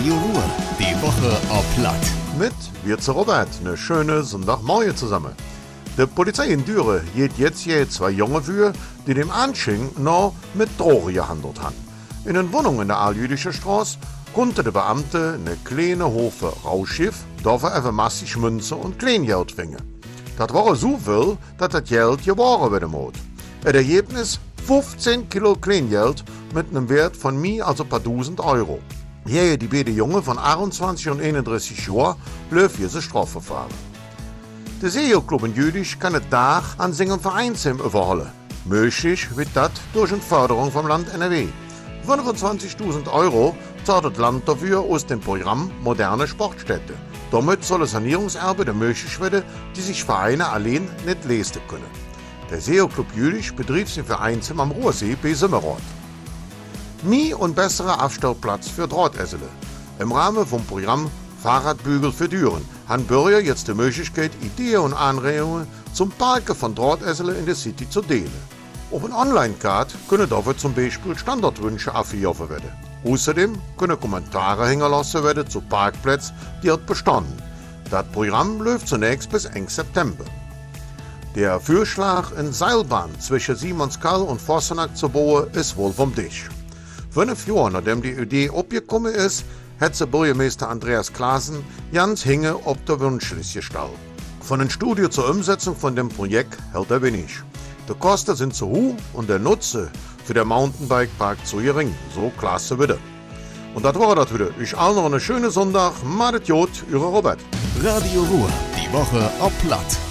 Radio Ruhr. Die Woche auf Platt. Mit Wirze Robert, eine schöne Sonntagmorgen zusammen. Die Polizei in Düre geht jetzt hier zwei junge für, die dem Ansching noch mit Drogen gehandelt haben. In einer Wohnung in der Aljüdische Straße konnte der Beamte eine kleine Hofe Rausschiff, dafür einfach massig Münze und Kleingeld fingen. Das war so viel, dass das Geld geworden werden muss. Das Ergebnis 15 Kilo Kleingeld mit einem Wert von mir also ein paar tausend Euro. Hier die beiden Jungen von 28 und 31 Jahren löf diese Strafverfahren. Der SEO-Club in Jüdisch kann het Dach an seinem Vereinsheim überholen. Möglich wird das durch eine Förderung vom Land NRW. 25.000 Euro zahlt das Land dafür aus dem Programm Moderne Sportstätte. Damit soll ein Sanierungserbe möglich werden, die sich Vereine allein nicht leisten können. Der SEO-Club Jüdisch betrieb sein Vereinsheim am Ruhrsee bei Simmerod. Nie und besserer Abstellplatz für Drahtessele. Im Rahmen vom Programm Fahrradbügel für Düren haben Bürger jetzt die Möglichkeit, Ideen und Anregungen zum Parken von Drahtessele in der City zu teilen. Auf einer Online-Card können dafür zum Beispiel Standardwünsche aufgerufen werden. Außerdem können Kommentare hingelassen werden zu Parkplätzen, die dort bestanden. Das Programm läuft zunächst bis Ende September. Der Vorschlag, in Seilbahn zwischen Simonskal und Vossenack zu bauen, ist wohl vom Tisch. Fünf Jahre nachdem die Idee abgekommen ist, hat der Bürgermeister Andreas Klaassen ganz hinge auf der Wunschliste gestellt. Von einem Studio zur Umsetzung von dem Projekt hält er wenig. Die Kosten sind zu hoch und der Nutzen für den Mountainbike-Park zu gering. So klasse wieder. Und das war das wieder. Ich allen noch einen schönen Sonntag. Madet Jod, Ihre Robert. Radio Ruhr. Die Woche auf Platt.